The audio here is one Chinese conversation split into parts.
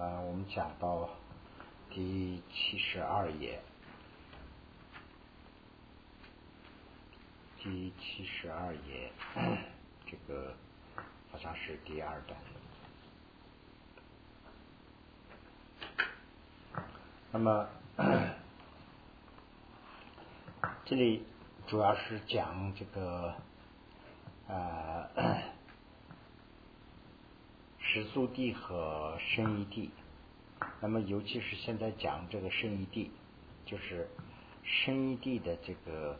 呃，我们讲到第七十二页，第七十二页，这个好像是第二段。那么 这里主要是讲这个呃时速地和生一地。那么尤其是现在讲这个生一地，就是生一地的这个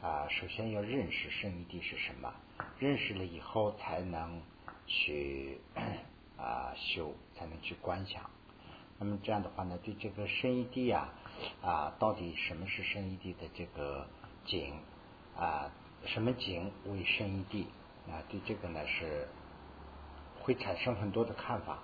啊，首先要认识生一地是什么，认识了以后才能去啊修，才能去观想。那么这样的话呢，对这个生一地啊啊，到底什么是生一地的这个景啊？什么景为生一地啊？对这个呢是会产生很多的看法，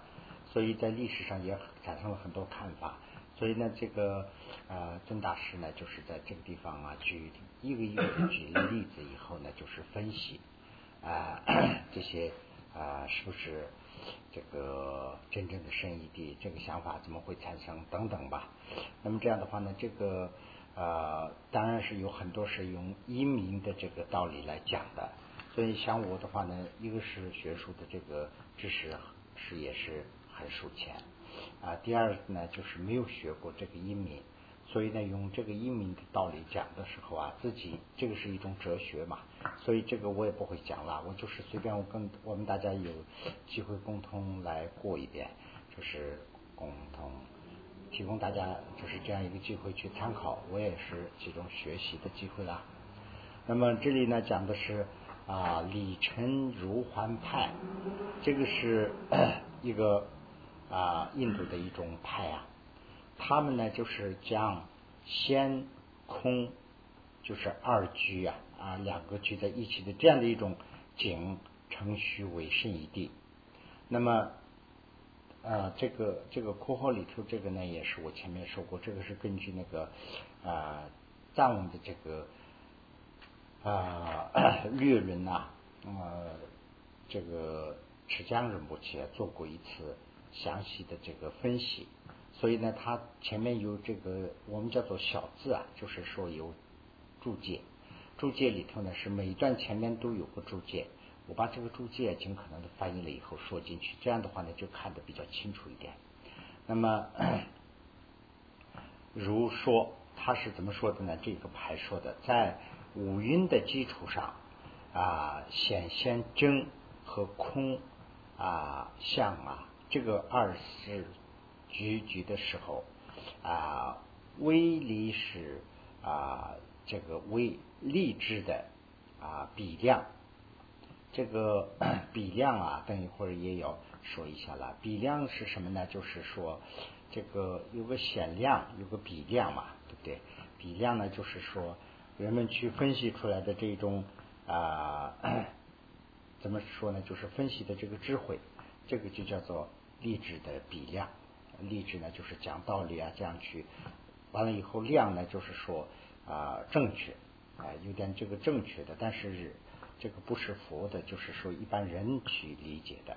所以在历史上也产生了很多看法。所以呢，这个呃曾大师呢，就是在这个地方啊，举一个一个举例子以后呢，就是分析啊这些啊是不是？这个真正的深意地，这个想法怎么会产生等等吧？那么这样的话呢，这个呃，当然是有很多是用英明的这个道理来讲的。所以像我的话呢，一个是学术的这个知识是也是很数钱啊，第二呢就是没有学过这个英明。所以呢，用这个英明的道理讲的时候啊，自己这个是一种哲学嘛，所以这个我也不会讲了，我就是随便我跟我们大家有机会共同来过一遍，就是共同提供大家就是这样一个机会去参考，我也是其中学习的机会啦。那么这里呢讲的是啊李成如环派，这个是一个啊印度的一种派啊。他们呢，就是将先空，就是二居啊啊两个居在一起的这样的一种景成虚为胜一地。那么啊，这个这个括号里头这个呢，也是我前面说过，这个是根据那个啊藏文的这个啊略论呐，呃这个持江仁波切做过一次详细的这个分析。所以呢，它前面有这个我们叫做小字啊，就是说有注解，注解里头呢是每一段前面都有个注解，我把这个注解尽可能的翻译了以后说进去，这样的话呢就看得比较清楚一点。那么如说他是怎么说的呢？这个牌说的，在五蕴的基础上啊，显现真和空啊相啊，这个二是。局局的时候啊，微离是啊，这个微粒质的啊比量，这个 比量啊，等一会儿也要说一下了。比量是什么呢？就是说这个有个显量，有个比量嘛，对不对？比量呢，就是说人们去分析出来的这种啊，怎么说呢？就是分析的这个智慧，这个就叫做励志的比量。励志呢，就是讲道理啊，这样去完了以后，量呢，就是说啊正确啊，有点这个正确的，但是这个不是佛的，就是说一般人去理解的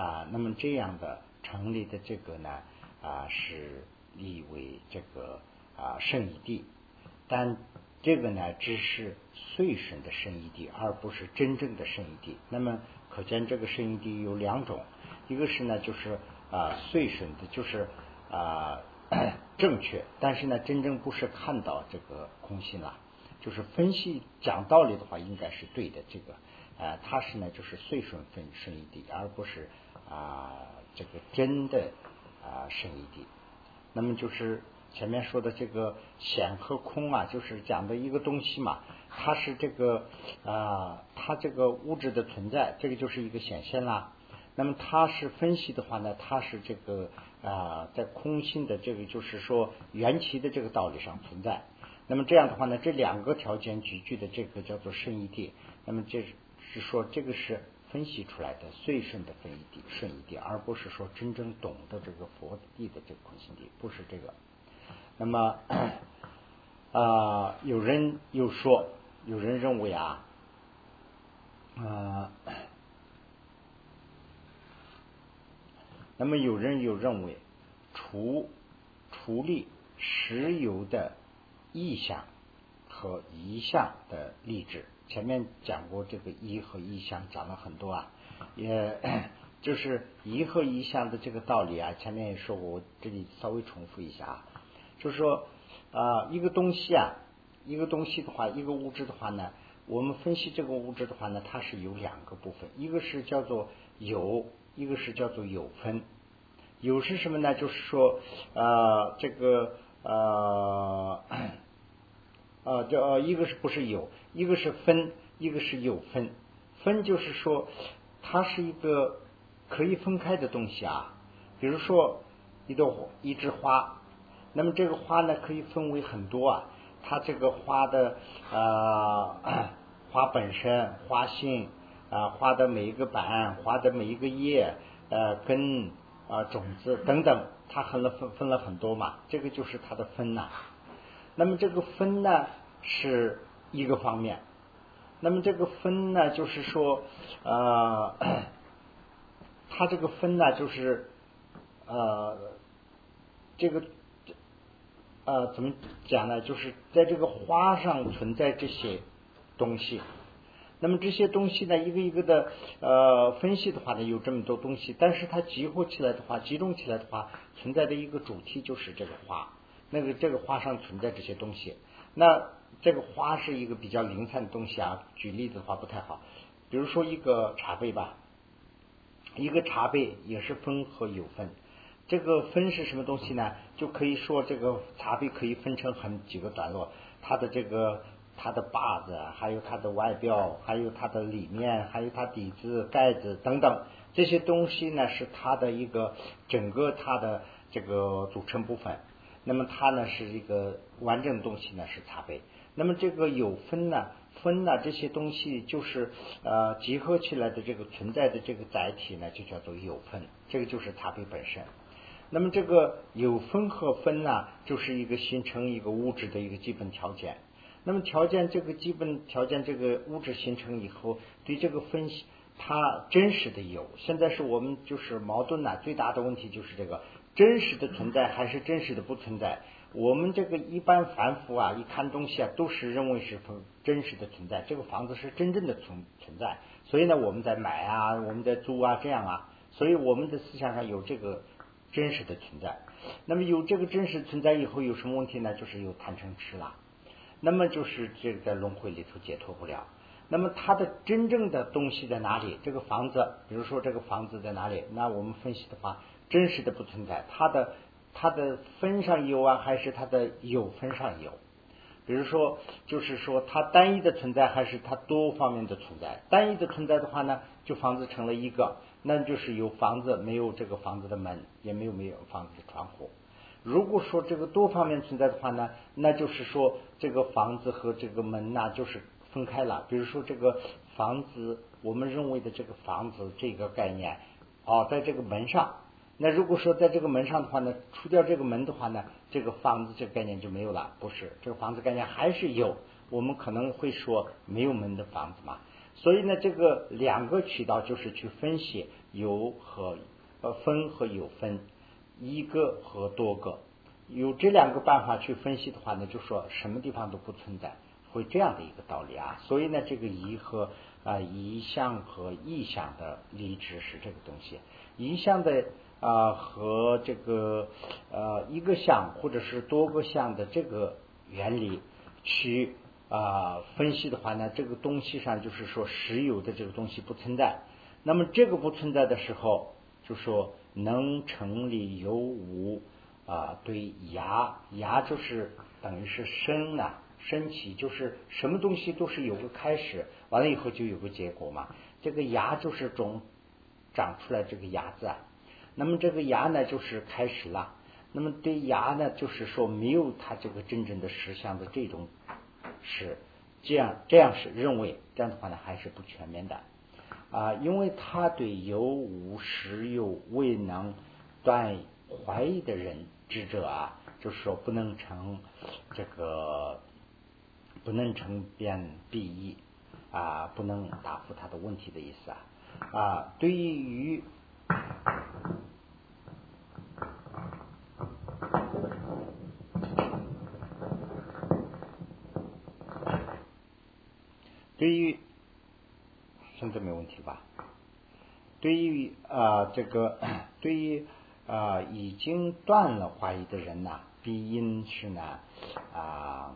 啊。那么这样的成立的这个呢啊，是立为这个啊圣义地，但这个呢只是随顺的圣义地，而不是真正的圣义地。那么可见这个圣义地有两种，一个是呢就是。啊，随顺的就是啊正确，但是呢，真正不是看到这个空性了，就是分析讲道理的话，应该是对的。这个啊，它是呢，就是随顺分顺义地，而不是啊这个真的啊圣义地。那么就是前面说的这个显和空啊，就是讲的一个东西嘛，它是这个啊，它这个物质的存在，这个就是一个显现啦。那么它是分析的话呢，它是这个啊，在空性的这个就是说缘起的这个道理上存在。那么这样的话呢，这两个条件集聚的这个叫做顺义谛。那么这是说这个是分析出来的最顺的分义谛、顺义谛，而不是说真正懂得这个佛地的这个空性地，不是这个。那么 啊，有人又说，有人认为啊，啊。那么有人又认为，除除立石油的意象和一象的例子，前面讲过这个一和一象讲了很多啊，也 就是一和一象的这个道理啊，前面也说过，我这里稍微重复一下啊，就是说啊，一个东西啊，一个东西的话，一个物质的话呢，我们分析这个物质的话呢，它是有两个部分，一个是叫做有，一个是叫做有分。有是什么呢？就是说，呃，这个，呃，呃，这一个是不是有，一个是分，一个是有分。分就是说，它是一个可以分开的东西啊。比如说，一朵一枝花，那么这个花呢，可以分为很多啊。它这个花的，呃，花本身、花性啊，花的每一个瓣、花的每一个叶，呃，根。啊，种子等等，它分了分分了很多嘛，这个就是它的分呐。那么这个分呢是一个方面，那么这个分呢就是说，呃，它这个分呢就是呃，这个呃怎么讲呢？就是在这个花上存在这些东西。那么这些东西呢，一个一个的呃分析的话呢，有这么多东西，但是它集合起来的话，集中起来的话，存在的一个主题就是这个花，那个这个花上存在这些东西。那这个花是一个比较零散的东西啊，举例子的话不太好，比如说一个茶杯吧，一个茶杯也是分和有分，这个分是什么东西呢？就可以说这个茶杯可以分成很几个段落，它的这个。它的把子，还有它的外表，还有它的里面，还有它底子、盖子等等这些东西呢，是它的一个整个它的这个组成部分。那么它呢是一个完整的东西呢，是茶杯。那么这个有分呢，分呢这些东西就是呃集合起来的这个存在的这个载体呢，就叫做有分。这个就是茶杯本身。那么这个有分和分呢，就是一个形成一个物质的一个基本条件。那么条件这个基本条件，这个物质形成以后，对这个分析它真实的有，现在是我们就是矛盾呐，最大的问题就是这个真实的存在还是真实的不存在。我们这个一般凡夫啊，一看东西啊，都是认为是真实的存在，这个房子是真正的存存在。所以呢，我们在买啊，我们在租啊，这样啊，所以我们的思想上有这个真实的存在。那么有这个真实存在以后，有什么问题呢？就是有贪嗔痴了。那么就是这个在轮回里头解脱不了。那么它的真正的东西在哪里？这个房子，比如说这个房子在哪里？那我们分析的话，真实的不存在。它的它的分上有啊，还是它的有分上有？比如说，就是说它单一的存在，还是它多方面的存在？单一的存在的话呢，就房子成了一个，那就是有房子，没有这个房子的门，也没有没有房子的窗户。如果说这个多方面存在的话呢，那就是说这个房子和这个门呐就是分开了。比如说这个房子，我们认为的这个房子这个概念，哦，在这个门上。那如果说在这个门上的话呢，除掉这个门的话呢，这个房子这个概念就没有了。不是，这个房子概念还是有。我们可能会说没有门的房子嘛。所以呢，这个两个渠道就是去分析有和呃分和有分。一个和多个，有这两个办法去分析的话呢，就说什么地方都不存在，会这样的一个道理啊。所以呢，这个一和啊一项和意象的离职是这个东西，一项的啊和这个呃一个项或者是多个项的这个原理去啊分析的话呢，这个东西上就是说实有的这个东西不存在。那么这个不存在的时候，就说。能成立有无啊？对牙牙就是等于是生啊，升起就是什么东西都是有个开始，完了以后就有个结果嘛。这个牙就是种长出来这个牙子，啊，那么这个牙呢就是开始了。那么对牙呢，就是说没有它这个真正的实相的这种是这样，这样是认为这样的话呢还是不全面的。啊，因为他对有无实有未能断怀疑的人智者啊，就是说不能成这个不能成辩必义啊，不能答复他的问题的意思啊啊，对于对于现在没问题吧？对于啊这个 对于啊已经断了怀疑的人呐，必因是呢啊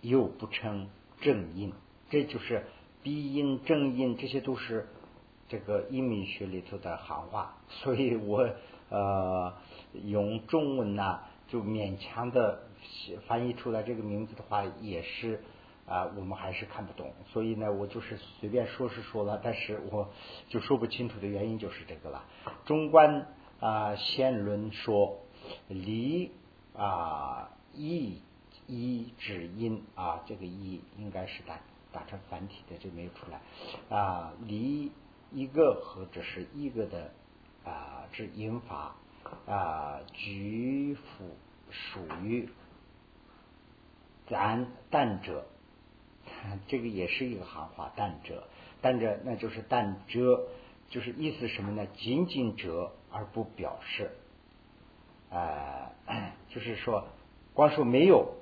又不称正因，这就是必因正因，这些都是这个英明学里头的行话，所以我呃用中文呢就勉强的翻译出来这个名字的话也是。啊，我们还是看不懂，所以呢，我就是随便说是说了，但是我就说不清楚的原因就是这个了。中观啊，先论说离啊一一指音啊，这个一应该是打打成繁体的，就没有出来啊。离一个或者是一个的啊，指音法啊，举辅属于咱但者。这个也是一个行话，但者，但者那就是但者，就是意思什么呢？仅仅者而不表示，啊，就是说光说没有，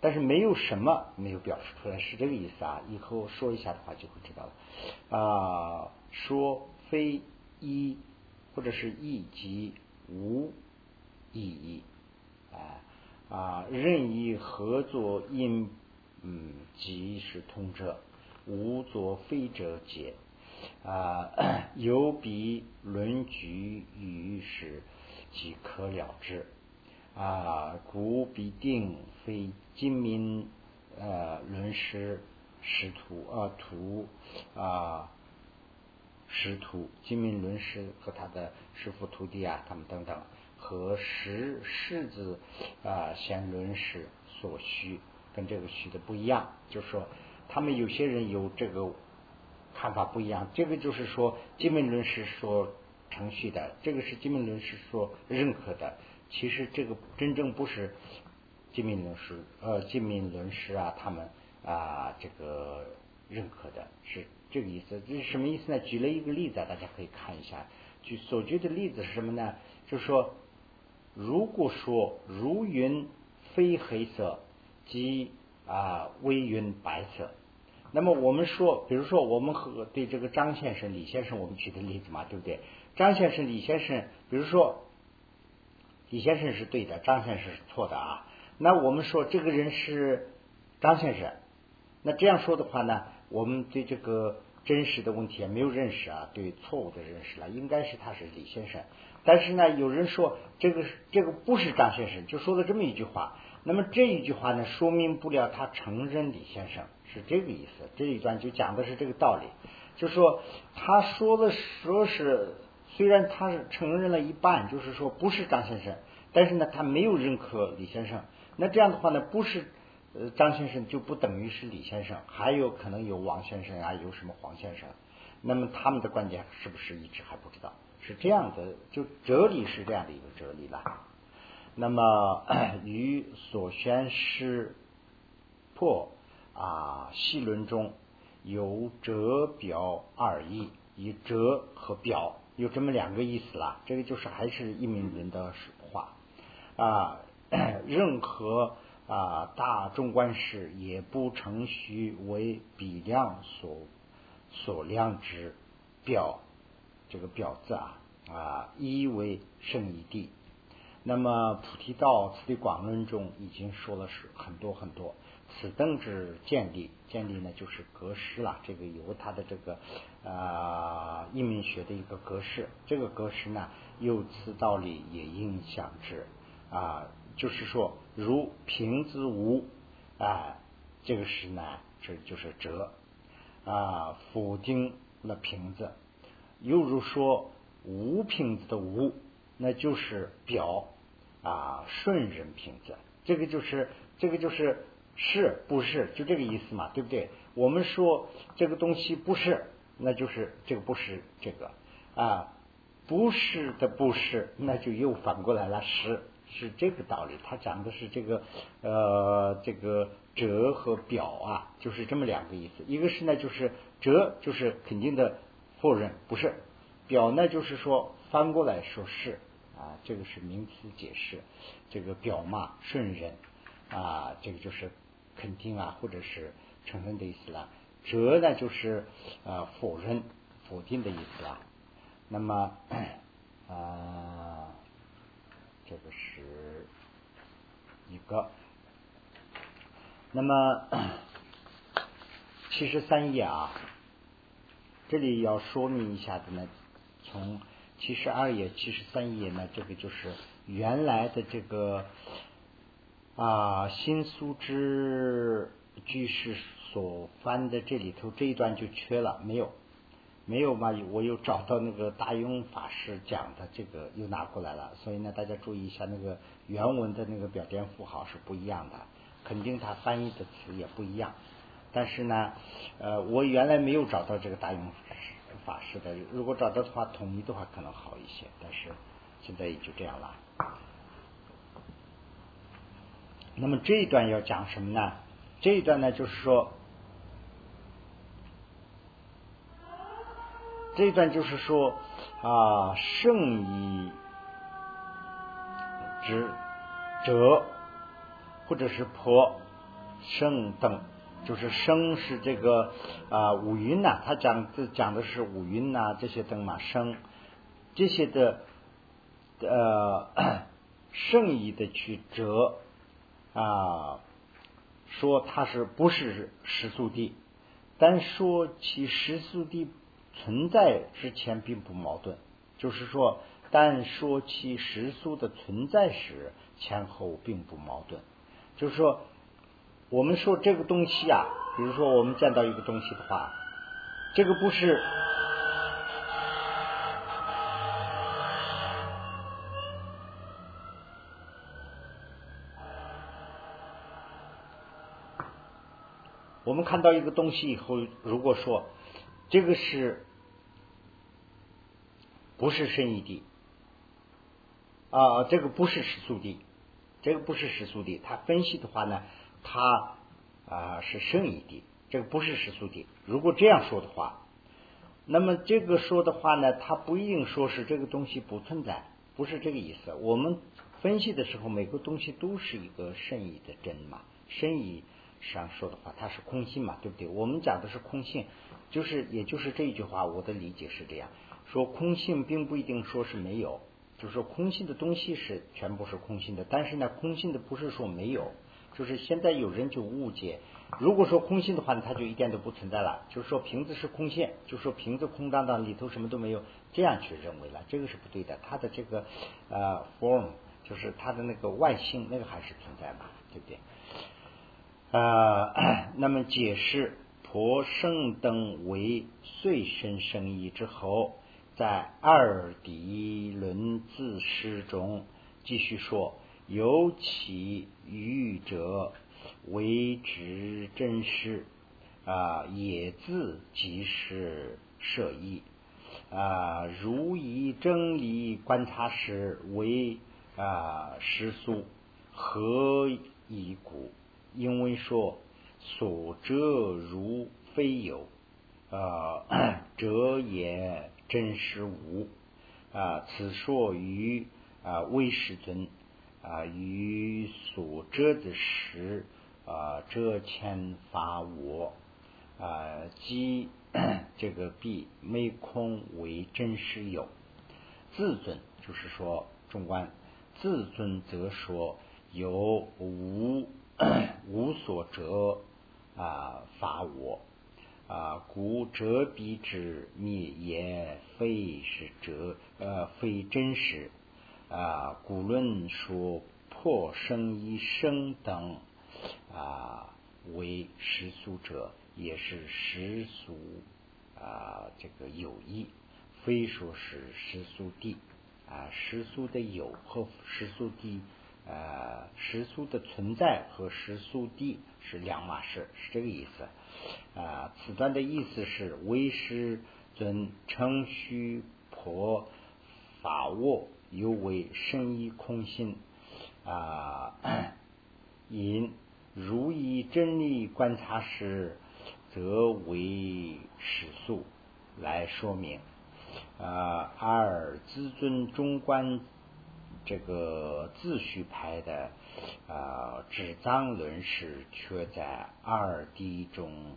但是没有什么没有表示出来，是这个意思啊。以后说一下的话就会知道了。啊，说非一或者是一即无意义，啊啊，任意合作因。嗯，即是通者，无作非者解啊，有比论举于时即可了之啊，故必定非今民呃论师师徒啊徒啊师徒今民论师和他的师傅徒弟啊，他们等等和识世子啊贤论师所需。跟这个虚的不一样，就是说，他们有些人有这个看法不一样。这个就是说，金门论是说程序的，这个是金门论是说认可的。其实这个真正不是金门论师，呃，金门论师啊，他们啊这个认可的，是这个意思。这是什么意思呢？举了一个例子，大家可以看一下。举所举的例子是什么呢？就是说，如果说如云非黑色。即啊，微云白色。那么我们说，比如说我们和对这个张先生、李先生，我们举的例子嘛，对不对？张先生、李先生，比如说李先生是对的，张先生是错的啊。那我们说这个人是张先生，那这样说的话呢，我们对这个真实的问题也没有认识啊，对错误的认识了，应该是他是李先生。但是呢，有人说这个这个不是张先生，就说了这么一句话。那么这一句话呢，说明不了他承认李先生是这个意思。这一段就讲的是这个道理，就说他说的说是，虽然他是承认了一半，就是说不是张先生，但是呢，他没有认可李先生。那这样的话呢，不是呃张先生就不等于是李先生，还有可能有王先生啊，有什么黄先生。那么他们的观点是不是一直还不知道？是这样的，就哲理是这样的一个哲理了。那么 与所宣师破啊细论中有折表二义，以折和表有这么两个意思啦。这个就是还是一名人的话啊，任何啊大众观事也不成虚为比量所所量之表，这个表字啊啊一为圣义地。那么菩提道次第广论中已经说了是很多很多，此等之建立，建立呢就是格式了。这个由它的这个啊译名学的一个格式，这个格式呢由此道理也应想之啊，就是说如瓶子无啊，这个是呢这就是折啊否定了瓶子，又如说无瓶子的无。那就是表啊，顺人平子，这个就是这个就是是不是就这个意思嘛，对不对？我们说这个东西不是，那就是这个不是这个啊，不是的不是，那就又反过来了，是是这个道理。他讲的是这个呃这个折和表啊，就是这么两个意思。一个是呢，就是折就是肯定的否认，不是表呢，就是说翻过来说是。啊，这个是名词解释，这个表嘛顺人啊，这个就是肯定啊，或者是承认的意思了。折呢就是呃否认、否定的意思啦。那么啊，这个是一个。那么七十三页啊，这里要说明一下的呢，从七十二页、七十三页呢，这个就是原来的这个啊新苏之句式所翻的这里头这一段就缺了，没有。没有嘛？我又找到那个大庸法师讲的这个，又拿过来了。所以呢，大家注意一下，那个原文的那个标点符号是不一样的，肯定他翻译的词也不一样。但是呢，呃，我原来没有找到这个大庸法师的，如果找到的话，统一的话可能好一些。但是现在也就这样了。那么这一段要讲什么呢？这一段呢，就是说。这一段就是说啊，圣以之者，或者是婆圣等，就是生是这个啊五蕴呐，他讲这讲的是五蕴呐这些等嘛生这些的呃 圣意的去折啊，说它是不是实速地，但说其实速地。存在之前并不矛盾，就是说，但说其实素的存在时，前后并不矛盾。就是说，我们说这个东西啊，比如说我们见到一个东西的话，这个不是我们看到一个东西以后，如果说这个是。不是深意地啊，这个不是实速地，这个不是实速地。他分析的话呢，他啊是圣义地，这个不是实速地。如果这样说的话，那么这个说的话呢，他不一定说是这个东西不存在，不是这个意思。我们分析的时候，每个东西都是一个圣义的真嘛，深义上说的话，它是空性嘛，对不对？我们讲的是空性，就是也就是这一句话，我的理解是这样。说空性并不一定说是没有，就是说空性的东西是全部是空性的，但是呢，空性的不是说没有，就是现在有人就误解，如果说空性的话，它就一点都不存在了，就是说瓶子是空性，就说瓶子空荡荡里头什么都没有，这样去认为了，这个是不对的，它的这个呃 form 就是它的那个外性那个还是存在嘛，对不对？呃，那么解释婆圣等为碎身生意之后。在二底轮自诗中继续说：有其愚者为之真实啊，也自即是设意啊。如以真理观察时为啊实俗，何以故？因为说所遮如非有啊，者也。真实无啊，此说于啊微世尊啊与所遮的实啊遮前法我啊即 这个必没空为真实有自尊，就是说中观自尊则说有无无所遮啊法我。啊，故遮彼之灭也非是遮，呃，非真实。啊，古论说破生一生等啊为实俗者，也是实俗啊，这个有意，非说是实俗地啊，实俗的有和实俗地，呃，实俗的存在和实俗地是两码事，是这个意思。啊，此段的意思是：为师尊称虚婆法握，尤为生意空心啊。因如以真理观察时，则为史素来说明。啊，二自尊中观这个自序派的啊，智藏论师却在二谛中。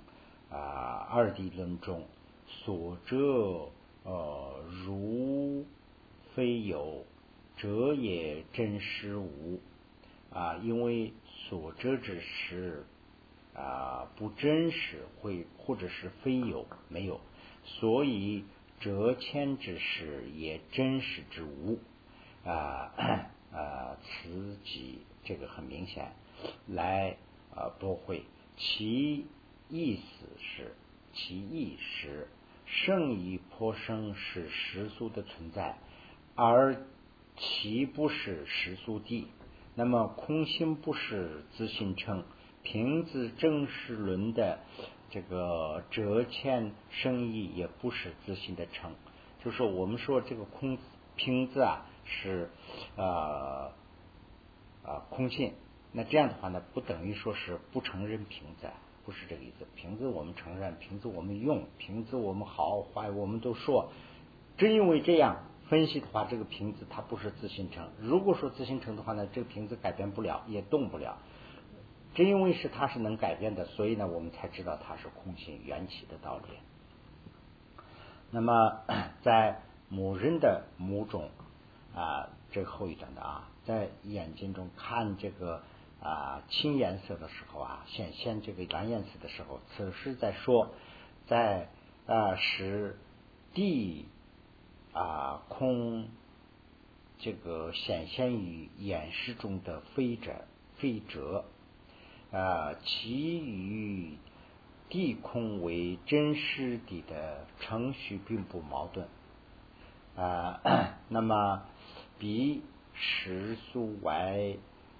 啊二谛论中所遮呃如非有，者也真实无。啊，因为所遮之实啊不真实，会或者是非有没有，所以折迁之实也真实之无。啊啊，此即这个很明显。来啊驳回。其意思是其意是圣意颇生是实俗的存在，而其不是实俗地。那么空心不是自信称，瓶子正是论的这个折欠生意也不是自信的称，就是我们说这个空瓶子啊是呃啊空性，那这样的话呢，不等于说是不承认瓶子，不是这个意思。瓶子我们承认，瓶子我们用，瓶子我们好坏我们都说，正因为这样。分析的话，这个瓶子它不是自行成。如果说自行成的话呢，这个瓶子改变不了，也动不了。正因为是它是能改变的，所以呢，我们才知道它是空性缘起的道理。那么 在母人的母种啊，这后一段的啊，在眼睛中看这个啊青颜色的时候啊，显现这个蓝颜色的时候，此时在说在啊使地。啊，空这个显现于演示中的非者非者，啊，其与地空为真实地的程序并不矛盾啊。那么比时速外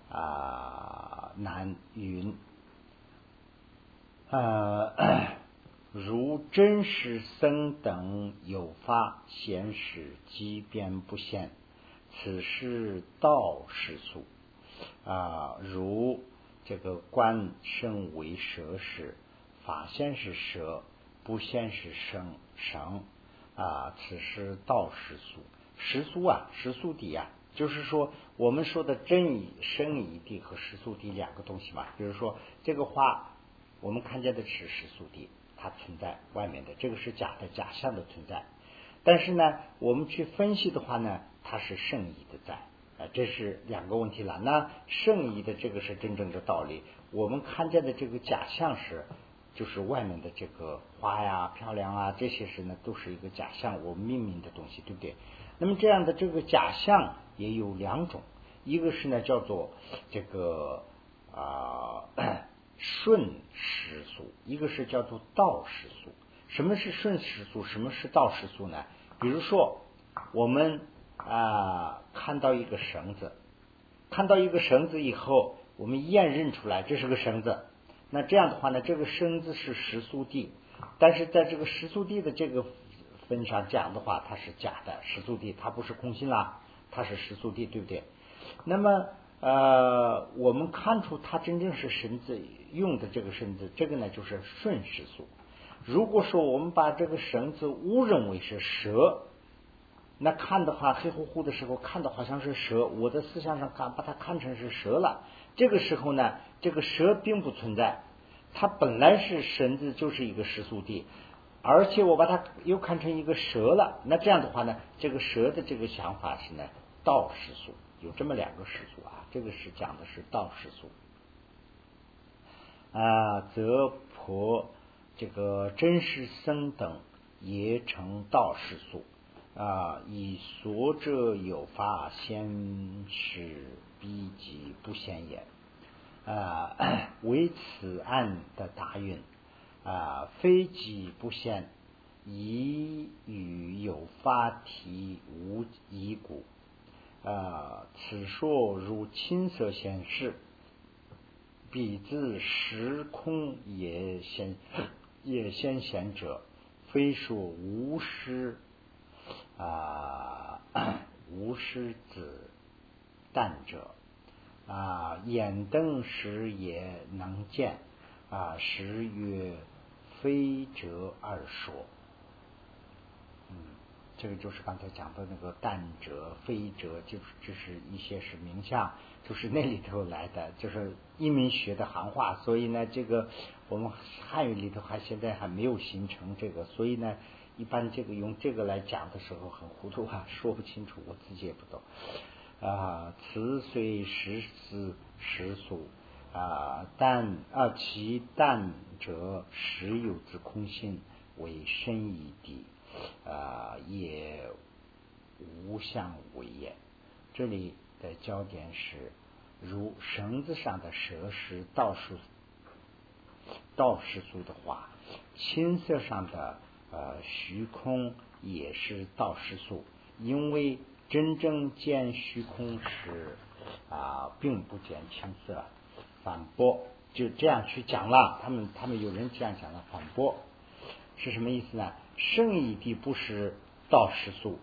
啊难云啊。如真实僧等有发显示机变不现，此是道世俗啊。如这个观生为蛇时，法现是蛇，不现是生生啊。此是道世俗，世俗啊，世俗地啊，就是说我们说的真义生义地和世俗地两个东西嘛。比如说这个花，我们看见的是世俗地。它存在外面的这个是假的假象的存在，但是呢，我们去分析的话呢，它是圣意的在啊，这是两个问题了。那圣意的这个是真正的道理，我们看见的这个假象是就是外面的这个花呀、漂亮啊这些是呢都是一个假象，我们命名的东西，对不对？那么这样的这个假象也有两种，一个是呢叫做这个啊。顺时速，一个是叫做道时速。什么是顺时速？什么是道时速呢？比如说，我们啊看到一个绳子，看到一个绳子以后，我们一眼认出来这是个绳子。那这样的话呢，这个绳子是时速地，但是在这个时速地的这个分上讲的话，它是假的时速地，它不是空心啦，它是时速地，对不对？那么。呃，我们看出它真正是绳子用的这个绳子，这个呢就是顺时速。如果说我们把这个绳子误认为是蛇，那看的话黑乎乎的时候看的好像是蛇，我的思想上看把它看成是蛇了。这个时候呢，这个蛇并不存在，它本来是绳子就是一个时速地，而且我把它又看成一个蛇了。那这样的话呢，这个蛇的这个想法是呢倒时速。有这么两个世俗啊，这个是讲的是道时速啊，则婆这个真实僧等也成道时速啊，以所者有法先是逼急不显也啊，为此案的答运啊，非己不现，以与有法体无疑故。啊，此说如青色显示，彼自时空也先 也先显者，非说无师啊 无师子旦者啊，眼瞪时也能见啊，时曰非者而说。这个就是刚才讲的那个淡者、非者，就是这是一些是名相，就是那里头来的，就是一民学的行话。所以呢，这个我们汉语里头还现在还没有形成这个，所以呢，一般这个用这个来讲的时候很糊涂啊，说不清楚，我自己也不懂啊。此虽实字实俗啊，但啊其淡者实有之空性为深义谛。啊，也无相为也。这里的焦点是，如绳子上的蛇是倒数倒时速的话，青色上的呃虚空也是倒时速，因为真正见虚空时啊，并不见青色。反驳就这样去讲了，他们他们有人这样讲了，反驳是什么意思呢？圣义地不是道实素，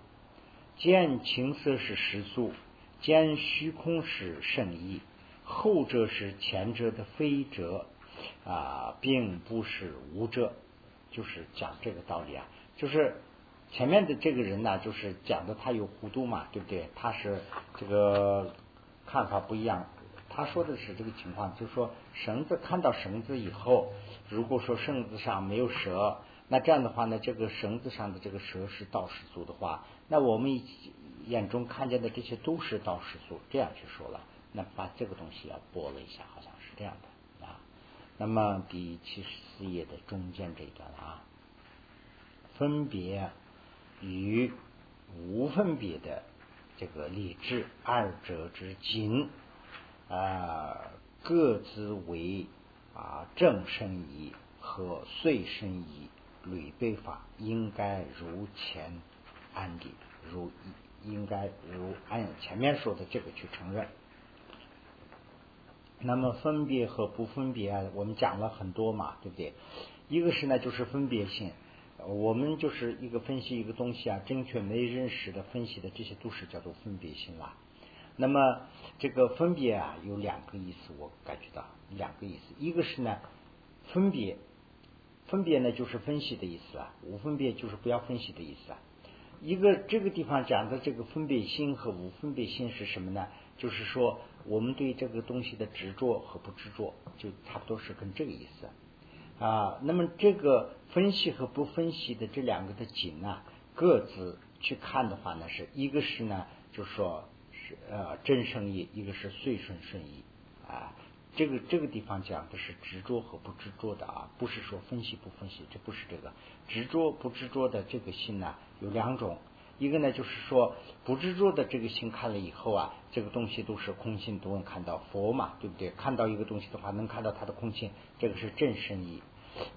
见青色是实素，见虚空是圣义，后者是前者的非者啊，并不是无者，就是讲这个道理啊。就是前面的这个人呢，就是讲的他有弧度嘛，对不对？他是这个看法不一样，他说的是这个情况，就是说绳子看到绳子以后，如果说绳子上没有蛇。那这样的话呢，这个绳子上的这个蛇是道士族的话，那我们眼中看见的这些都是道士族，这样去说了，那把这个东西要拨了一下，好像是这样的啊。那么第七十四页的中间这一段啊，分别与无分别的这个理智二者之境啊，各自为啊正生义和遂生义。吕备法应该如前安理，如应该如按前面说的这个去承认。那么分别和不分别啊，我们讲了很多嘛，对不对？一个是呢，就是分别性，我们就是一个分析一个东西啊，正确没认识的分析的这些都是叫做分别性啦。那么这个分别啊，有两个意思，我感觉到两个意思，一个是呢分别。分别呢，就是分析的意思啊；无分别就是不要分析的意思啊。一个这个地方讲的这个分别心和无分别心是什么呢？就是说，我们对这个东西的执着和不执着，就差不多是跟这个意思啊。那么这个分析和不分析的这两个的景呢，各自去看的话呢，是一个是呢，就是说是呃真生意，一个是遂顺顺意啊。这个这个地方讲的是执着和不执着的啊，不是说分析不分析，这不是这个执着不执着的这个心呢有两种，一个呢就是说不执着的这个心看了以后啊，这个东西都是空性，都能看到佛嘛，对不对？看到一个东西的话，能看到它的空性，这个是正生意。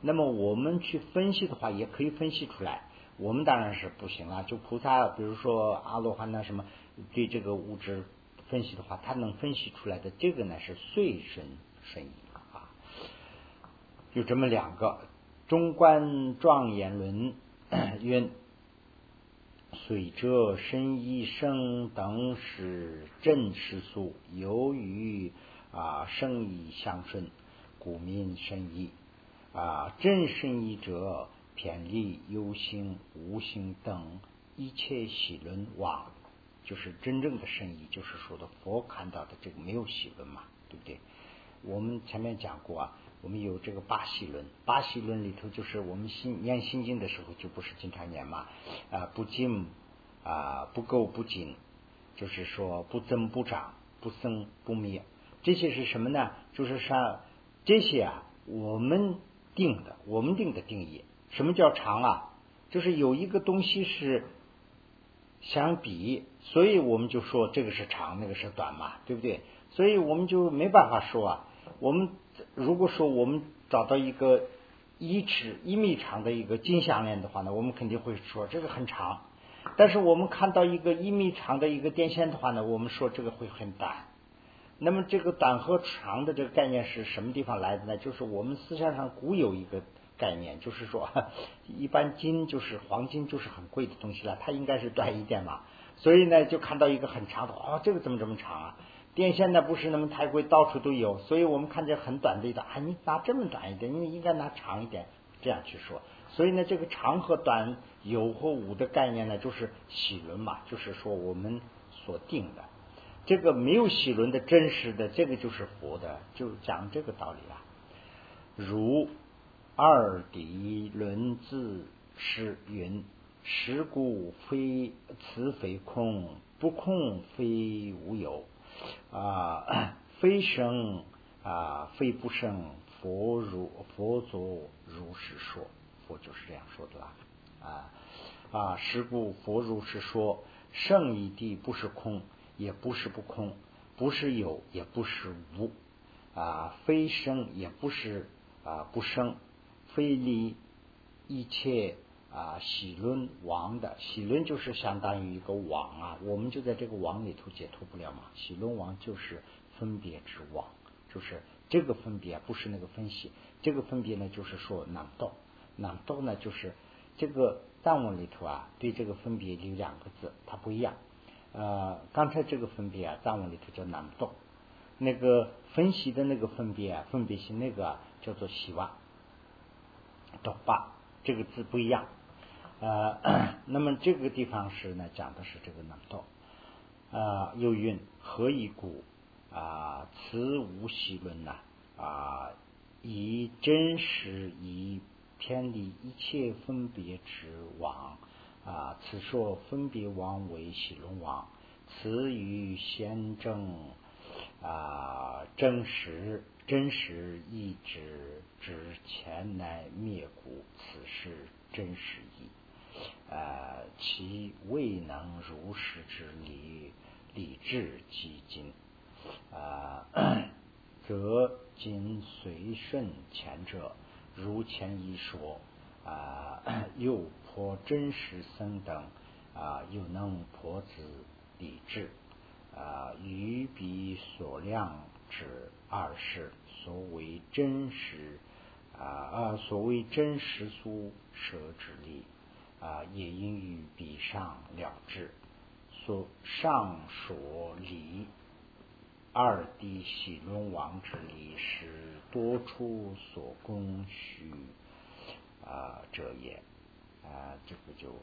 那么我们去分析的话，也可以分析出来。我们当然是不行了，就菩萨，比如说阿罗汉那什么，对这个物质。分析的话，他能分析出来的这个呢是遂身生意啊，就这么两个。中观状言论曰：水者身一生等是正时速，由于啊生意相顺，故名生意啊正生意者，偏离有心无心等一切喜论往。就是真正的圣意，就是说的佛看到的这个没有喜论嘛，对不对？我们前面讲过啊，我们有这个八喜论，八喜论里头就是我们心念心经的时候就不是经常念嘛啊，不净啊，不垢不净，就是说不增不长，不生不灭，这些是什么呢？就是说这些啊，我们定的，我们定的定义，什么叫长啊？就是有一个东西是。相比，所以我们就说这个是长，那个是短嘛，对不对？所以我们就没办法说啊。我们如果说我们找到一个一尺一米长的一个金项链的话呢，我们肯定会说这个很长。但是我们看到一个一米长的一个电线的话呢，我们说这个会很短。那么这个短和长的这个概念是什么地方来的呢？就是我们思想上古有一个。概念就是说，一般金就是黄金，就是很贵的东西了，它应该是短一点嘛。所以呢，就看到一个很长的，哦，这个怎么这么长啊？电线呢不是那么太贵，到处都有，所以我们看见很短的一段，啊，你拿这么短一点，你应该拿长一点，这样去说。所以呢，这个长和短、有和无的概念呢，就是喜轮嘛，就是说我们所定的这个没有喜轮的真实的，这个就是佛的，就讲这个道理啊。如二底轮自是云：实故非此非空，不空非无有啊，非生啊，非不生。佛如佛祖如是说，佛就是这样说的啦啊啊！是故佛如是说，圣义地不是空，也不是不空，不是有，也不是无啊，非生，也不是啊不生，非离一切啊喜论王的喜论就是相当于一个网啊，我们就在这个网里头解脱不了嘛。喜论王就是分别之网，就是。这个分别不是那个分析，这个分别呢，就是说难道难道呢，就是这个藏文里头啊，对这个分别有两个字，它不一样。呃，刚才这个分别啊，藏文里头叫难道，那个分析的那个分别啊，分别性那个叫做希望，懂吧？这个字不一样。呃，那么这个地方是呢，讲的是这个难道。呃，又云何以故？啊，此无喜论呐！啊，以真实以偏离一切分别之王啊，此说分别王为喜论王，此与先正啊真实真实意志之前乃灭故，此是真实意啊，其未能如实之理理智基金。啊，则今随顺前者，如前一说啊，又破真实僧等啊，又能破子理智啊，于彼所量之二世，所谓真实啊啊，所谓真实苏舍之力啊，也应于彼上了之，所上所理。二弟喜轮王之力是多出所供需啊者也啊，这个就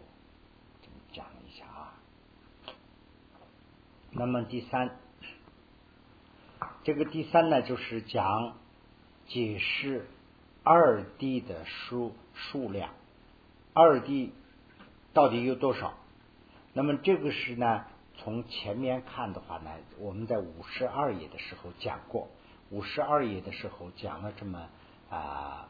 讲一下啊。那么第三，这个第三呢，就是讲解释二弟的数数量，二弟到底有多少？那么这个是呢？从前面看的话呢，我们在五十二页的时候讲过，五十二页的时候讲了这么啊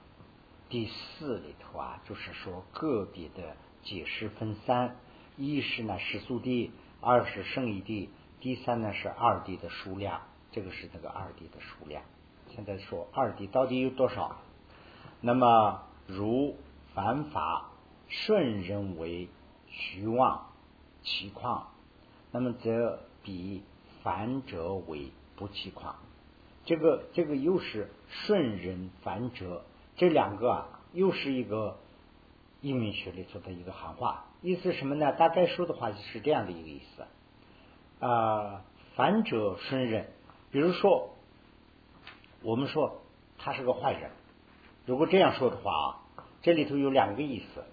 第四里头啊，就是说个别的解释分三，一是呢实速地，二是圣义地，第三呢是二地的数量，这个是那个二地的数量。现在说二地到底有多少？那么如凡法顺人为虚妄其况。那么则比反者为不其况，这个这个又是顺人反者，这两个啊又是一个英文学里头的一个行话，意思什么呢？大概说的话就是这样的一个意思。啊，反者顺人，比如说我们说他是个坏人，如果这样说的话啊，这里头有两个意思，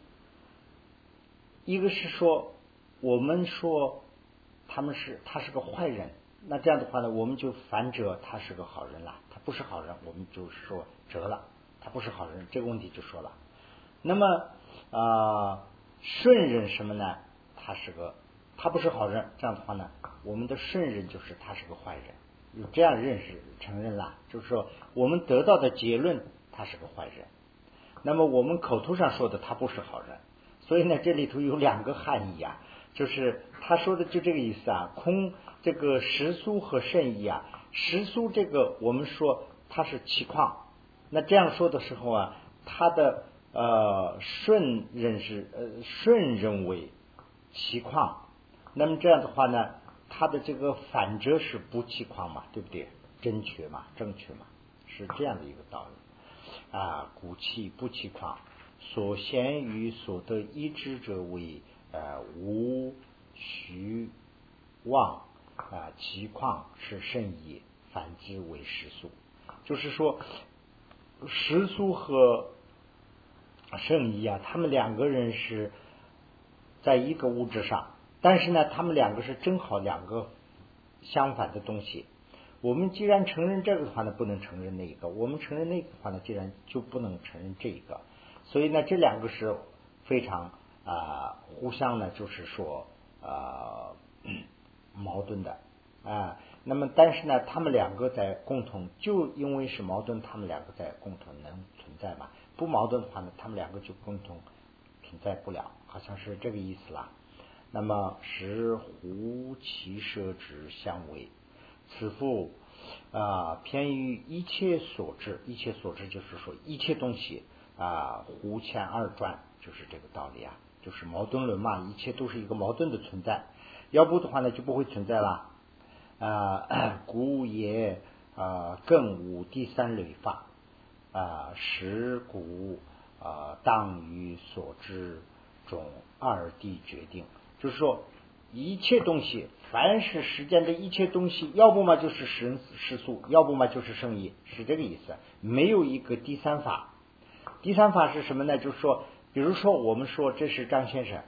一个是说我们说。他们是他是个坏人，那这样的话呢，我们就反折他是个好人了。他不是好人，我们就说折了，他不是好人，这个问题就说了。那么啊，顺人什么呢？他是个他不是好人，这样的话呢，我们的顺人就是他是个坏人，有这样认识承认了，就是说我们得到的结论他是个坏人。那么我们口头上说的他不是好人，所以呢，这里头有两个含义啊。就是他说的就这个意思啊，空这个实苏和圣意啊，实苏这个我们说它是气况，那这样说的时候啊，他的呃顺认识呃顺认为气况，那么这样的话呢，它的这个反折是不气况嘛，对不对？正确嘛，正确嘛，是这样的一个道理啊，古气不气况，所贤于所得一知者为。呃，无虚妄啊，其况是甚矣，反之为实俗。就是说，实俗和圣一啊，他们两个人是在一个物质上，但是呢，他们两个是正好两个相反的东西。我们既然承认这个的话呢，不能承认那个；我们承认那个的话呢，既然就不能承认这个。所以呢，这两个是非常啊互相呢，就是说啊矛盾的啊。那么，但是呢，他们两个在共同，就因为是矛盾，他们两个在共同能存在嘛？不矛盾的话呢，他们两个就共同存在不了，好像是这个意思啦。那么，使胡其舍之相违。此复啊，偏于一切所知，一切所知就是说一切东西啊，胡前二转，就是这个道理啊，就是矛盾论嘛，一切都是一个矛盾的存在，要不的话呢，就不会存在了啊。故也啊，更无第三类法啊，使故啊，当于所知种二谛决定，就是说。一切东西，凡是世间的一切东西，要不嘛就是神世俗，要不嘛就是圣意，是这个意思。没有一个第三法。第三法是什么呢？就是说，比如说我们说这是张先生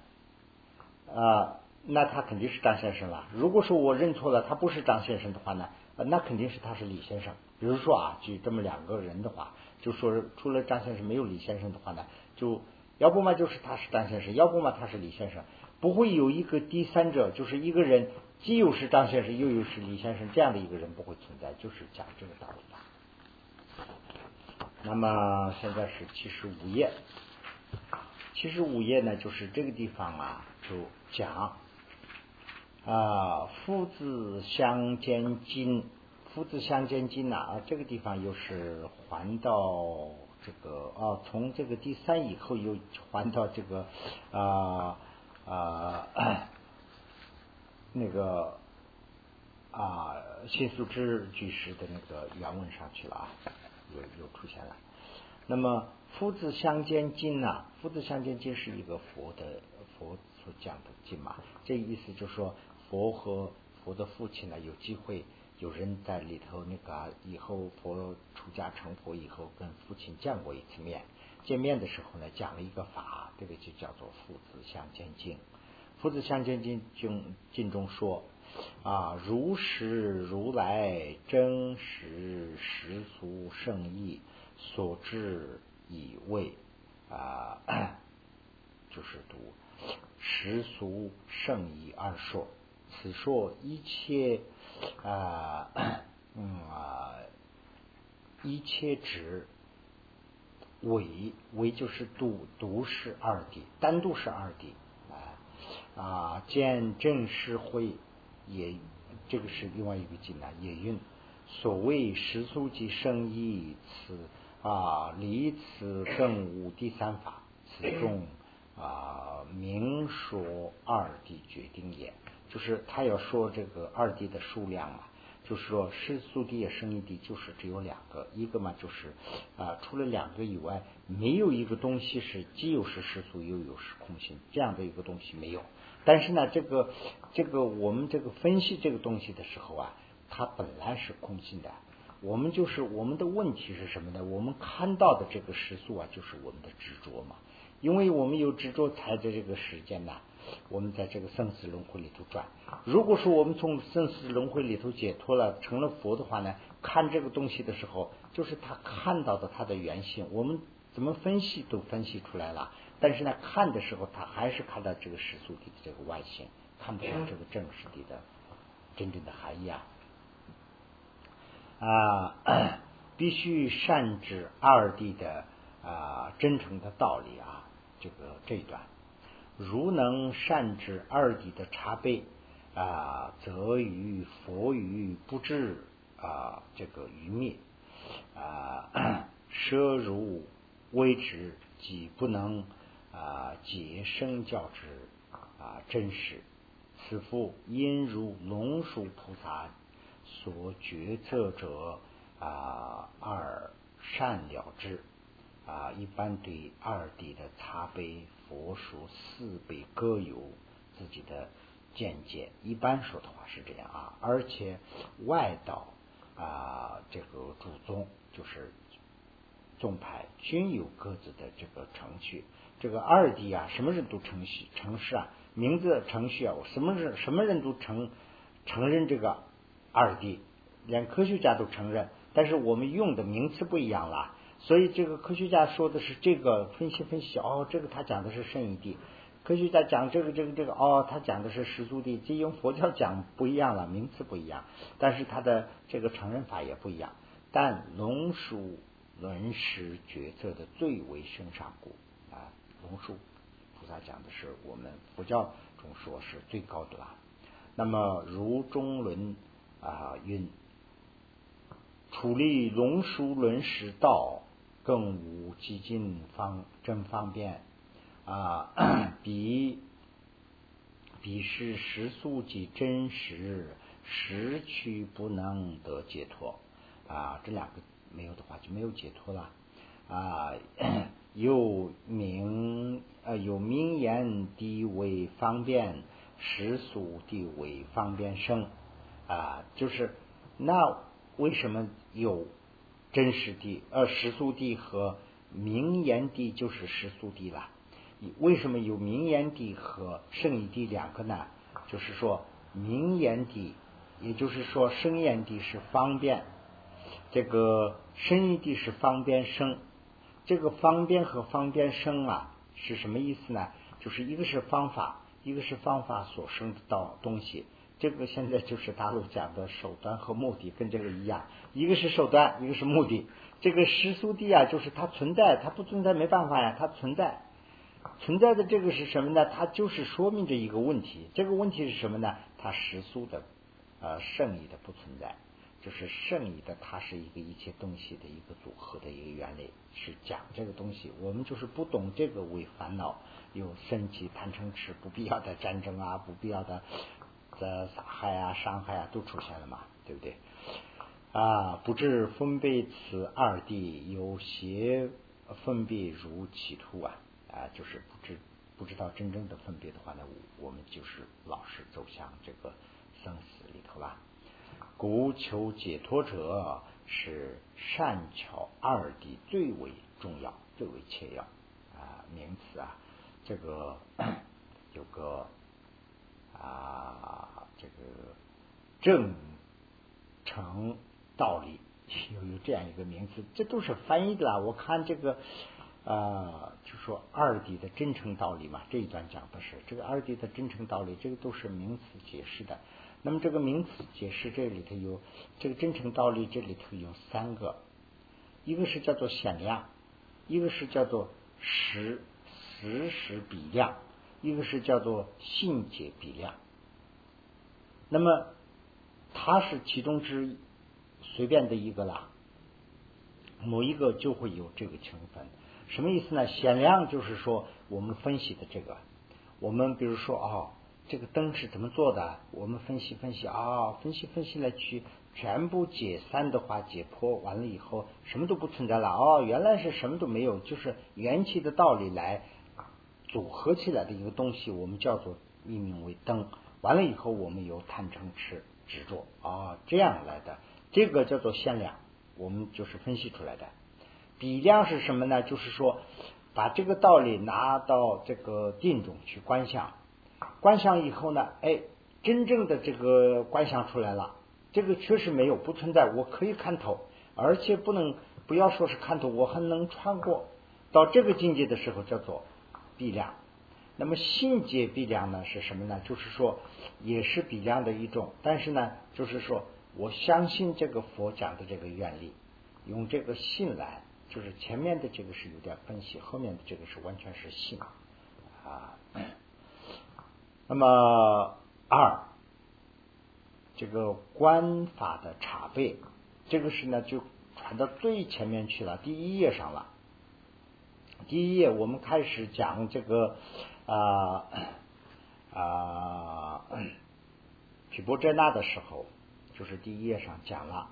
啊，那他肯定是张先生了。如果说我认错了，他不是张先生的话呢，那肯定是他是李先生。比如说啊，就这么两个人的话，就说除了张先生没有李先生的话呢，就要不嘛就是他是张先生，要不嘛他是李先生。不会有一个第三者，就是一个人，既有是张先生，又有是李先生这样的一个人不会存在，就是讲这个道理那么现在是七十五页，七十五页呢，就是这个地方啊，就讲啊，父子相间近，父子相间近呐啊，这个地方又是还到这个啊，从这个第三以后又还到这个啊。啊，那个啊，谢素之居士的那个原文上去了啊，又又出现了。那么父子相见经呐，父子相见经是一个佛的佛所讲的经嘛，这意思就是说佛和佛的父亲呢有机会有人在里头那个以后佛出家成佛以后跟父亲见过一次面。见面的时候呢，讲了一个法，这个就叫做父子相见经。父子相见经经经中说啊，如实如来真实实俗圣意所至以为啊，就是读实俗圣意二说。此说一切啊，嗯啊，一切指。唯唯就是独独是二谛，单独是二谛啊啊！见正是会也，这个是另外一个经啊，也运。所谓实俗即生意，此啊离此更无第三法，此中啊明说二谛决定也，就是他要说这个二谛的数量嘛。就是说，世俗地也生一地，就是只有两个，一个嘛就是啊，除了两个以外，没有一个东西是既有是世俗又有是空性这样的一个东西没有。但是呢，这个这个我们这个分析这个东西的时候啊，它本来是空性的。我们就是我们的问题是什么呢？我们看到的这个世俗啊，就是我们的执着嘛。因为我们有执着，才在这个时间呢。我们在这个生死轮回里头转。如果说我们从生死轮回里头解脱了，成了佛的话呢，看这个东西的时候，就是他看到的它的原性。我们怎么分析都分析出来了，但是呢，看的时候他还是看到这个世俗体的这个外形，看不到这个正实体的真正的含义啊。啊，必须善知二谛的啊真诚的道理啊，这个这一段。如能善知二谛的茶杯啊，则于佛于不至啊这个愚灭啊，奢如微之，即不能啊解生教之啊真实。此复因如龙树菩萨所决策者啊，二善了之啊，一般对二弟的茶杯。佛书四辈各有自己的见解，一般说的话是这样啊，而且外道啊，这个祖宗就是宗派均有各自的这个程序。这个二谛啊，什么人都程序程式啊，名字程序啊，我什么人什么人都承承认这个二谛，连科学家都承认。但是我们用的名词不一样了，所以这个科学家说的是这个分析分析哦，这个他讲的是圣义地。科学家讲这个这个这个哦，他讲的是实足地，这用佛教讲不一样了，名词不一样，但是他的这个承认法也不一样。但龙树论师决策的最为深上故，龙树菩萨讲的是我们佛教中说是最高的啦。那么如中论啊云，处理龙树论时道，更无激进方真方便。啊，彼彼是实素即真实，实取不能得解脱啊！这两个没有的话就没有解脱了啊！有名呃有名言地为方便，实俗地为方便生啊！就是那为什么有真实地呃实俗地和名言地就是实俗地了？为什么有名言地和圣义地两个呢？就是说，名言地，也就是说，声言地是方便，这个声义地是方便生。这个方便和方便生啊，是什么意思呢？就是一个是方法，一个是方法所生的到东西。这个现在就是大陆讲的手段和目的，跟这个一样，一个是手段，一个是目的。这个实俗地啊，就是它存在，它不存在没办法呀，它存在。存在的这个是什么呢？它就是说明着一个问题。这个问题是什么呢？它实素的呃圣意的不存在，就是圣意的，它是一个一切东西的一个组合的一个原理，是讲这个东西。我们就是不懂这个为烦恼，有生气、贪嗔痴，不必要的战争啊，不必要的的杀害啊、伤害啊，都出现了嘛，对不对？啊，不知分别此二谛，有邪分别如歧途啊。啊，就是不知不知道真正的分别的话呢，我们就是老是走向这个。故求解脱者，是善巧二谛最为重要、最为切要啊。名词啊，这个 有个啊，这个正成道理，有有这样一个名词，这都是翻译的啦。我看这个。啊，就说二谛的真诚道理嘛，这一段讲的是这个二谛的真诚道理，这个都是名词解释的。那么这个名词解释这里头有这个真诚道理，这里头有三个，一个是叫做显量，一个是叫做实实时比量，一个是叫做信解比量。那么它是其中之随便的一个啦，某一个就会有这个成分。什么意思呢？显量就是说，我们分析的这个，我们比如说啊，这个灯是怎么做的？我们分析分析啊，分析分析来去全部解散的话，解剖完了以后，什么都不存在了哦，原来是什么都没有，就是元气的道理来组合起来的一个东西，我们叫做命名为灯。完了以后，我们由贪嗔痴执着啊，这样来的，这个叫做限量，我们就是分析出来的。比量是什么呢？就是说，把这个道理拿到这个定中去观想，观想以后呢，哎，真正的这个观想出来了，这个确实没有不存在，我可以看透，而且不能不要说是看透，我还能穿过到这个境界的时候叫做比量。那么信解比量呢是什么呢？就是说也是比量的一种，但是呢，就是说我相信这个佛讲的这个愿力，用这个信来。就是前面的这个是有点分析，后面的这个是完全是信啊。那么二，这个观法的查备，这个是呢就传到最前面去了，第一页上了。第一页我们开始讲这个啊啊毗波遮那的时候，就是第一页上讲了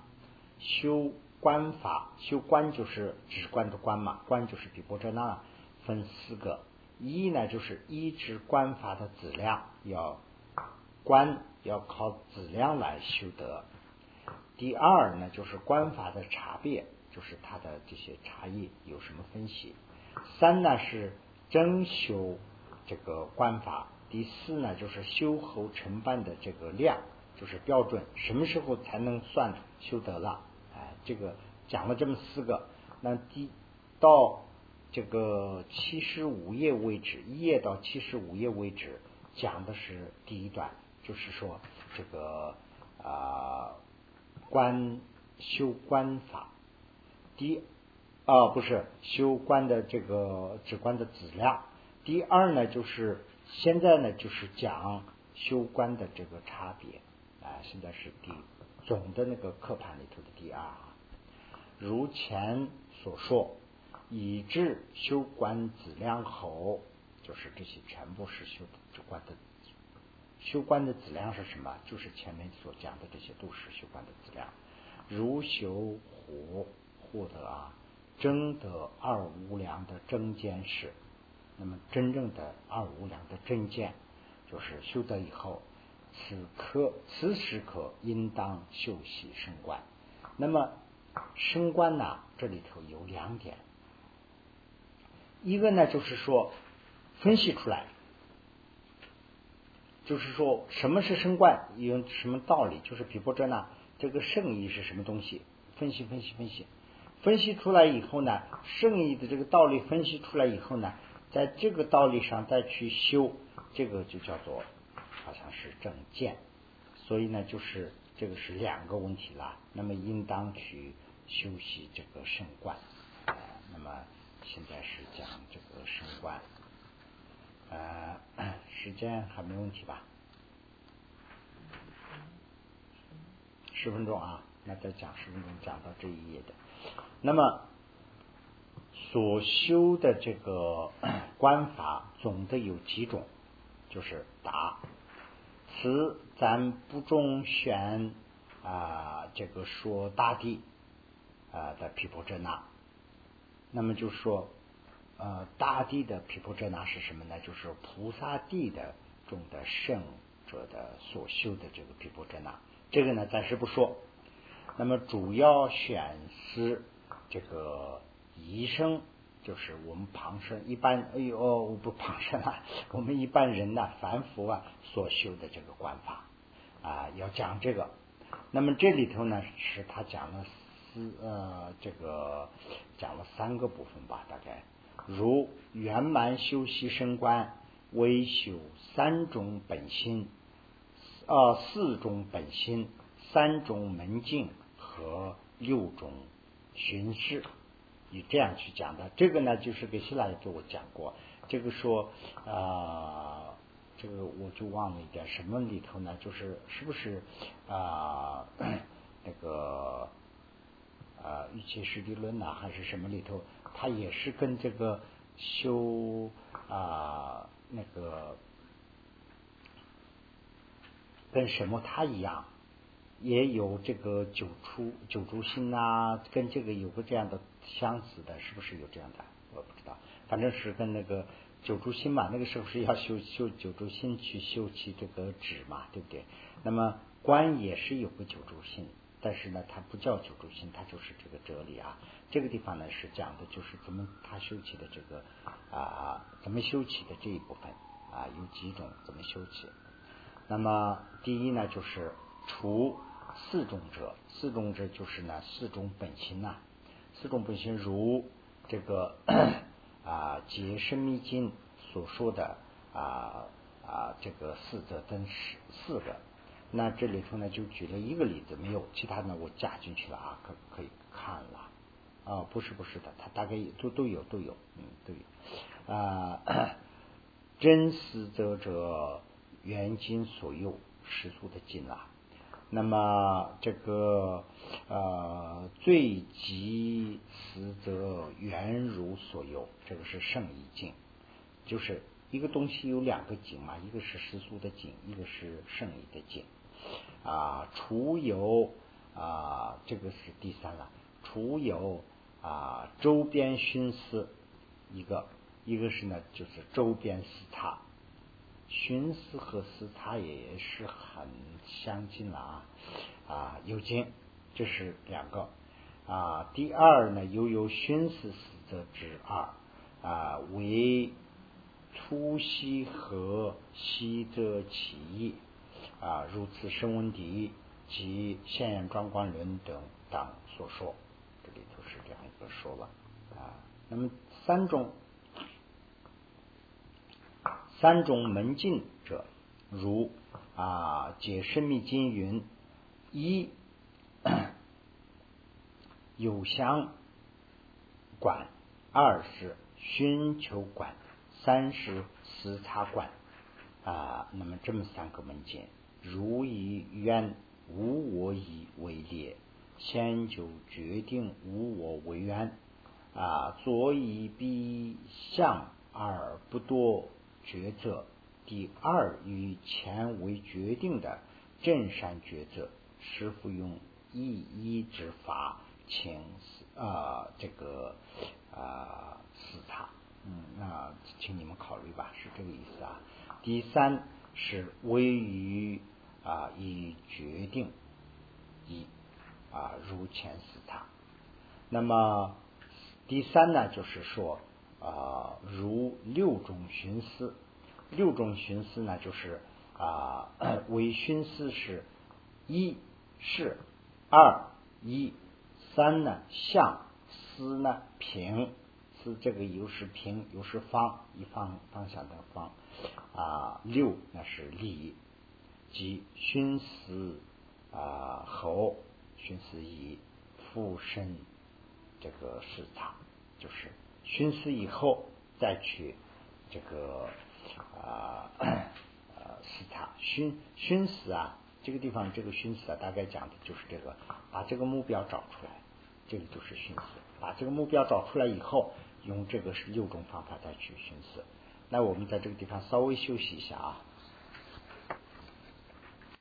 修。观法修观就是直观的观嘛，观就是比波遮那分四个，一呢就是一直观法的质量，要观要靠质量来修得。第二呢就是观法的差别，就是它的这些差异有什么分析。三呢是征修这个观法，第四呢就是修后承办的这个量，就是标准，什么时候才能算修得了？哎，这个讲了这么四个，那第到这个七十五页为止，一页到七十五页为止，讲的是第一段，就是说这个啊观修观法，第。啊，不是修观的这个直观的质量。第二呢，就是现在呢，就是讲修观的这个差别啊。现在是第总的那个课盘里头的第二。如前所说，以至修观质量后，就是这些全部是修直观的。修观的质量是什么？就是前面所讲的这些都是修观的质量。如修火获得啊。真得二无量的真见是，那么真正的二无量的真见，就是修得以后，此刻此时刻应当修习升观。那么升观呢，这里头有两点，一个呢就是说分析出来，就是说什么是升观，有什么道理，就是比如说呢，这个圣意是什么东西，分析分析分析。分析出来以后呢，圣意的这个道理分析出来以后呢，在这个道理上再去修，这个就叫做好像是正见。所以呢，就是这个是两个问题了。那么应当去修习这个圣观。那么现在是讲这个升官。呃，时间还没问题吧？十分钟啊，那再讲十分钟，讲到这一页的。那么所修的这个 观法总的有几种？就是答，此咱不中选啊，这个说大地啊的皮婆遮那。那么就说呃大地的毗婆遮那是什么呢？就是菩萨地的中的圣者的所修的这个毗婆遮那。这个呢暂时不说。那么主要选是。这个医生就是我们旁生一般，哎呦，我不旁生啊，我们一般人呢，凡夫啊所修的这个观法啊，要讲这个。那么这里头呢，是他讲了呃，这个讲了三个部分吧，大概如圆满修习升观，微修三种本心，呃，四种本心，三种门径和六种。巡视，以这样去讲的，这个呢，就是给希腊给我讲过。这个说啊，这个我就忘了一点，什么里头呢？就是是不是啊 那个啊《玉器实地论》呐，还是什么里头？它也是跟这个修啊那个跟什么它一样。也有这个九出九出心啊，跟这个有个这样的相似的，是不是有这样的？我不知道，反正是跟那个九出心嘛，那个时候是要修 修九出心去修其这个指嘛，对不对？那么观也是有个九出心，但是呢，它不叫九出心，它就是这个哲理啊。这个地方呢是讲的就是怎么他修起的这个啊，怎么修起的这一部分啊，有几种怎么修起？那么第一呢就是除。四种者，四种者就是呢四种本心呐，四种本心如这个 啊《解深密经》所说的啊啊这个四则分四四个，那这里头呢就举了一个例子，没有其他的我加进去了啊，可可以看了啊，不是不是的，它大概都都有都有，嗯都有啊真实则者缘经所有实俗的经啊。那么这个呃最极实则缘如所有，这个是圣意境，就是一个东西有两个景嘛，一个是世俗的景，一个是圣意的境啊。除有啊，这个是第三了，除有啊周边熏思一个，一个是呢就是周边思他。寻思和思它也是很相近了啊啊有经，这是两个啊，第二呢，又有熏死死则之二啊，为粗细和细则其意啊，如此声闻敌及现眼庄观论等等所说，这里头是这样一个说了啊。那么三种三种门禁者，如啊解深密经云一。有相管，二是寻求管，三是思察管啊。那么这么三个门禁，如以愿无我以为列，先就决定无我为愿啊。左以必相而不多抉择，第二与前为决定的正善抉择，师傅用一一之法？请啊，这个啊，视察，嗯，那请你们考虑吧，是这个意思啊。第三是位于啊，以决定以啊，如前视察。那么第三呢，就是说啊，如六种寻思，六种寻思呢，就是啊，为寻思是一是二一。三呢，相思呢，平思这个又是平又是方，一方方向的方啊。六那是利，即熏死啊后熏死以复生这个视察，就是熏死以后再去这个啊呃视察熏熏死啊，这个地方这个熏死啊，大概讲的就是这个，把这个目标找出来。这个就是熏死，把这个目标找出来以后，用这个是六种方法再去熏死。那我们在这个地方稍微休息一下啊。